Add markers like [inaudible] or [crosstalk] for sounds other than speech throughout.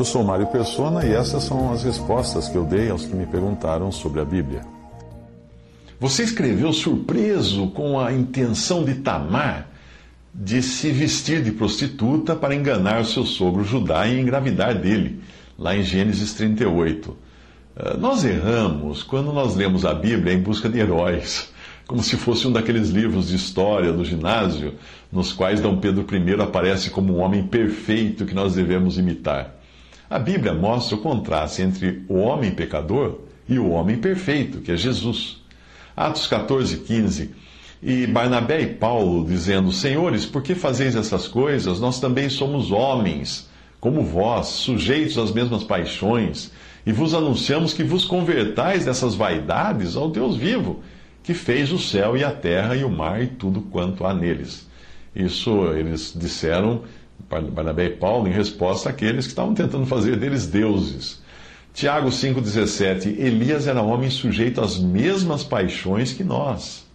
Eu sou Mário Persona e essas são as respostas que eu dei aos que me perguntaram sobre a Bíblia. Você escreveu surpreso com a intenção de Tamar de se vestir de prostituta para enganar seu sogro Judá e engravidar dele, lá em Gênesis 38. Eh, nós erramos quando nós lemos a Bíblia em busca de heróis, [laughs] como se fosse um daqueles livros de história do ginásio, nos quais Dom Pedro I aparece como um homem perfeito que nós devemos imitar. A Bíblia mostra o contraste entre o homem pecador e o homem perfeito, que é Jesus. Atos 14, 15. E Barnabé e Paulo dizendo: Senhores, por que fazeis essas coisas? Nós também somos homens, como vós, sujeitos às mesmas paixões, e vos anunciamos que vos convertais dessas vaidades ao Deus vivo, que fez o céu e a terra e o mar e tudo quanto há neles. Isso eles disseram, Barnabé e Paulo, em resposta àqueles que estavam tentando fazer deles deuses. Tiago 5,17: Elias era homem sujeito às mesmas paixões que nós.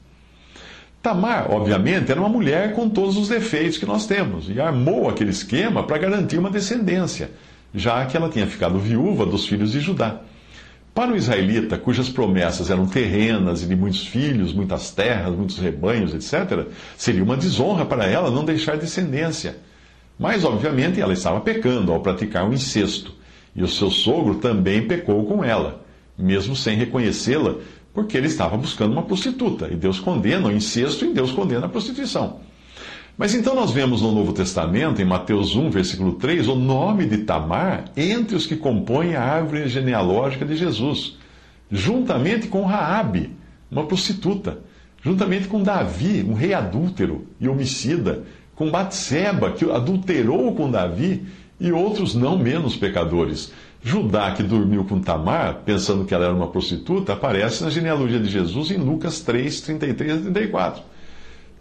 Tamar, obviamente, era uma mulher com todos os defeitos que nós temos e armou aquele esquema para garantir uma descendência, já que ela tinha ficado viúva dos filhos de Judá. Para o israelita, cujas promessas eram terrenas e de muitos filhos, muitas terras, muitos rebanhos, etc., seria uma desonra para ela não deixar descendência. Mas, obviamente, ela estava pecando ao praticar o incesto. E o seu sogro também pecou com ela, mesmo sem reconhecê-la, porque ele estava buscando uma prostituta. E Deus condena o incesto e Deus condena a prostituição. Mas então nós vemos no Novo Testamento, em Mateus 1, versículo 3, o nome de Tamar entre os que compõem a árvore genealógica de Jesus, juntamente com Raabe, uma prostituta, juntamente com Davi, um rei adúltero e homicida, com Batseba, que adulterou com Davi e outros não menos pecadores. Judá, que dormiu com Tamar, pensando que ela era uma prostituta, aparece na genealogia de Jesus em Lucas 3, 33 a 34.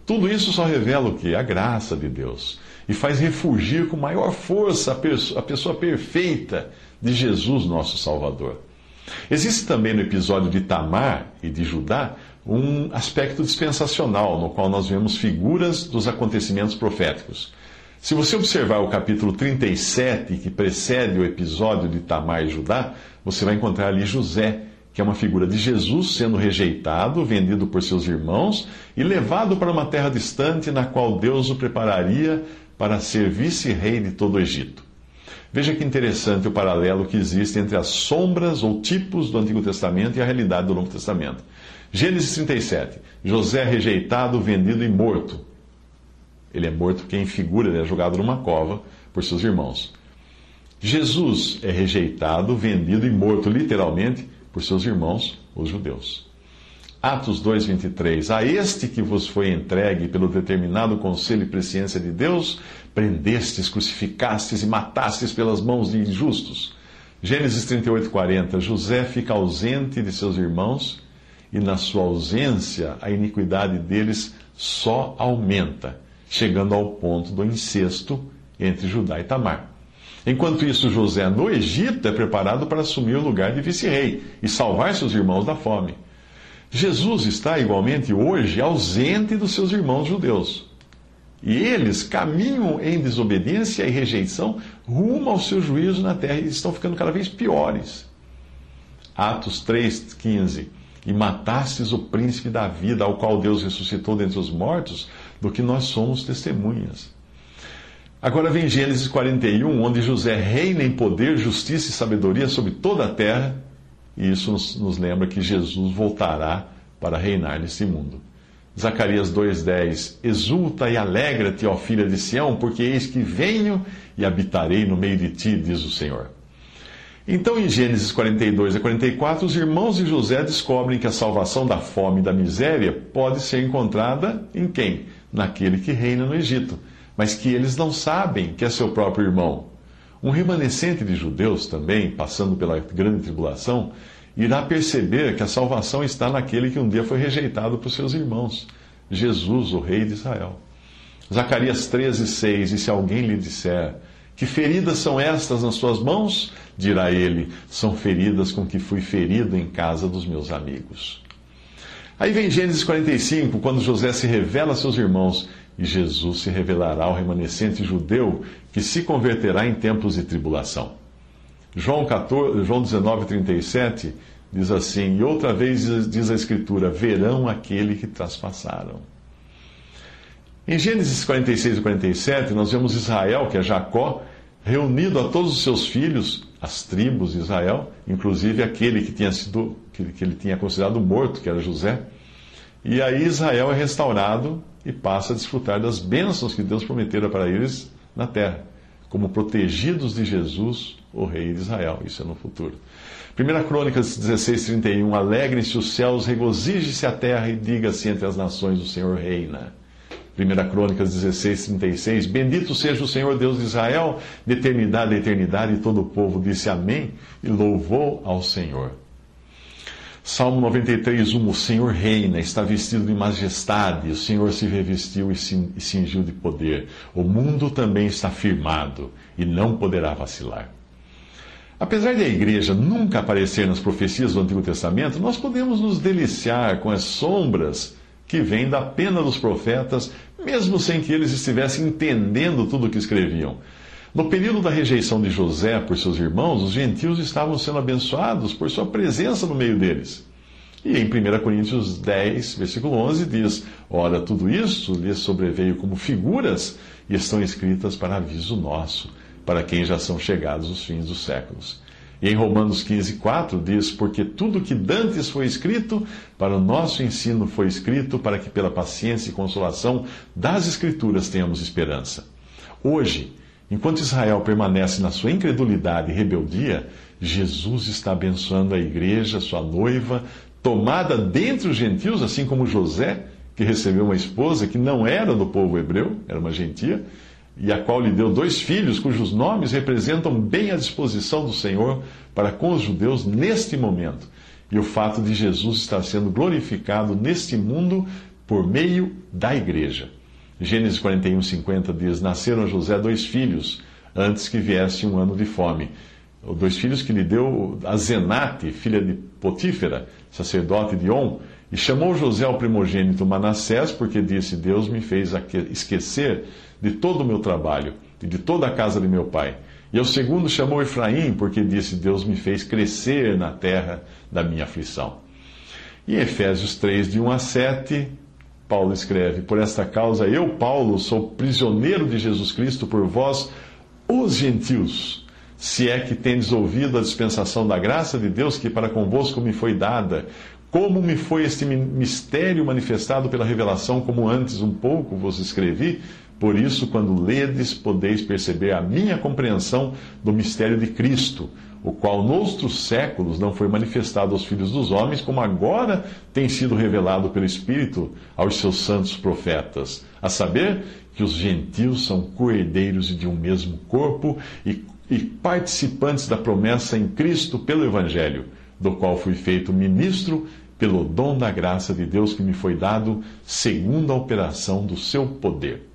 Tudo isso só revela o que? A graça de Deus. E faz refugir com maior força a pessoa perfeita de Jesus, nosso Salvador. Existe também no episódio de Tamar e de Judá um aspecto dispensacional, no qual nós vemos figuras dos acontecimentos proféticos. Se você observar o capítulo 37, que precede o episódio de Tamar e Judá, você vai encontrar ali José, que é uma figura de Jesus sendo rejeitado, vendido por seus irmãos e levado para uma terra distante na qual Deus o prepararia para ser vice-rei de todo o Egito. Veja que interessante o paralelo que existe entre as sombras ou tipos do Antigo Testamento e a realidade do Novo Testamento. Gênesis 37. José rejeitado, vendido e morto. Ele é morto porque em figura ele é jogado numa cova por seus irmãos. Jesus é rejeitado, vendido e morto literalmente por seus irmãos, os judeus. Atos 2:23 A este que vos foi entregue pelo determinado conselho e presciência de Deus, prendestes, crucificastes e matastes pelas mãos de injustos. Gênesis 38:40 José fica ausente de seus irmãos e na sua ausência a iniquidade deles só aumenta chegando ao ponto do incesto entre Judá e Tamar. Enquanto isso, José no Egito é preparado para assumir o lugar de vice-rei e salvar seus irmãos da fome. Jesus está igualmente hoje ausente dos seus irmãos judeus. E eles caminham em desobediência e rejeição rumo ao seu juízo na terra e estão ficando cada vez piores. Atos 3,15 E matastes o príncipe da vida, ao qual Deus ressuscitou dentre os mortos, do que nós somos testemunhas. Agora vem Gênesis 41, onde José reina em poder, justiça e sabedoria sobre toda a terra, e isso nos, nos lembra que Jesus voltará para reinar nesse mundo. Zacarias 2,10 Exulta e alegra-te, ó filha de Sião, porque eis que venho e habitarei no meio de ti, diz o Senhor. Então, em Gênesis 42 a 44, os irmãos de José descobrem que a salvação da fome e da miséria pode ser encontrada em quem? naquele que reina no Egito, mas que eles não sabem que é seu próprio irmão. Um remanescente de judeus também, passando pela grande tribulação, irá perceber que a salvação está naquele que um dia foi rejeitado por seus irmãos, Jesus, o Rei de Israel. Zacarias 13, 6: E se alguém lhe disser, que feridas são estas nas suas mãos? Dirá ele: São feridas com que fui ferido em casa dos meus amigos. Aí vem Gênesis 45, quando José se revela a seus irmãos, e Jesus se revelará ao remanescente judeu que se converterá em tempos de tribulação. João, 14, João 19, 37 diz assim: E outra vez diz a Escritura: verão aquele que traspassaram. Em Gênesis 46 e 47, nós vemos Israel, que é Jacó, reunido a todos os seus filhos, as tribos de Israel, inclusive aquele que tinha sido que, ele tinha considerado morto, que era José. E aí Israel é restaurado e passa a desfrutar das bênçãos que Deus prometera para eles na terra, como protegidos de Jesus, o rei de Israel. Isso é no futuro. 1 Crônicas 16, 31. Alegrem-se os céus, regozije-se a terra e diga-se entre as nações: o Senhor reina. 1 Crônicas 16, 36. Bendito seja o Senhor Deus de Israel, de eternidade a eternidade, e todo o povo disse amém e louvou ao Senhor. Salmo 93, 1. O Senhor reina, está vestido de majestade, o Senhor se revestiu e cingiu de poder. O mundo também está firmado e não poderá vacilar. Apesar de a igreja nunca aparecer nas profecias do Antigo Testamento, nós podemos nos deliciar com as sombras que vêm da pena dos profetas, mesmo sem que eles estivessem entendendo tudo o que escreviam. No período da rejeição de José por seus irmãos, os gentios estavam sendo abençoados por sua presença no meio deles. E em 1 Coríntios 10, versículo 11, diz: Ora, tudo isso lhes sobreveio como figuras e estão escritas para aviso nosso, para quem já são chegados os fins dos séculos. E em Romanos 15, 4 diz: Porque tudo que dantes foi escrito, para o nosso ensino foi escrito, para que pela paciência e consolação das Escrituras tenhamos esperança. Hoje, enquanto Israel permanece na sua incredulidade e rebeldia, Jesus está abençoando a igreja, sua noiva, tomada dentre os gentios, assim como José, que recebeu uma esposa que não era do povo hebreu, era uma gentia e a qual lhe deu dois filhos, cujos nomes representam bem a disposição do Senhor para com os judeus neste momento, e o fato de Jesus estar sendo glorificado neste mundo por meio da igreja. Gênesis 41, 50 diz: Nasceram a José dois filhos, antes que viesse um ano de fome. Dois filhos que lhe deu a Zenate, filha de Potífera, sacerdote de On, e chamou José ao primogênito Manassés, porque disse: Deus me fez esquecer de todo o meu trabalho e de toda a casa de meu pai. E ao segundo chamou Efraim, porque disse: Deus me fez crescer na terra da minha aflição. E Efésios 3, de 1 a 7, Paulo escreve: Por esta causa eu, Paulo, sou prisioneiro de Jesus Cristo por vós, os gentios, se é que tendes ouvido a dispensação da graça de Deus que para convosco me foi dada, como me foi este mistério manifestado pela revelação, como antes um pouco vos escrevi, por isso, quando ledes, podeis perceber a minha compreensão do mistério de Cristo, o qual noutros séculos não foi manifestado aos filhos dos homens, como agora tem sido revelado pelo Espírito aos seus santos profetas, a saber que os gentios são coerdeiros de um mesmo corpo e, e participantes da promessa em Cristo pelo Evangelho, do qual fui feito ministro pelo dom da graça de Deus que me foi dado, segundo a operação do seu poder.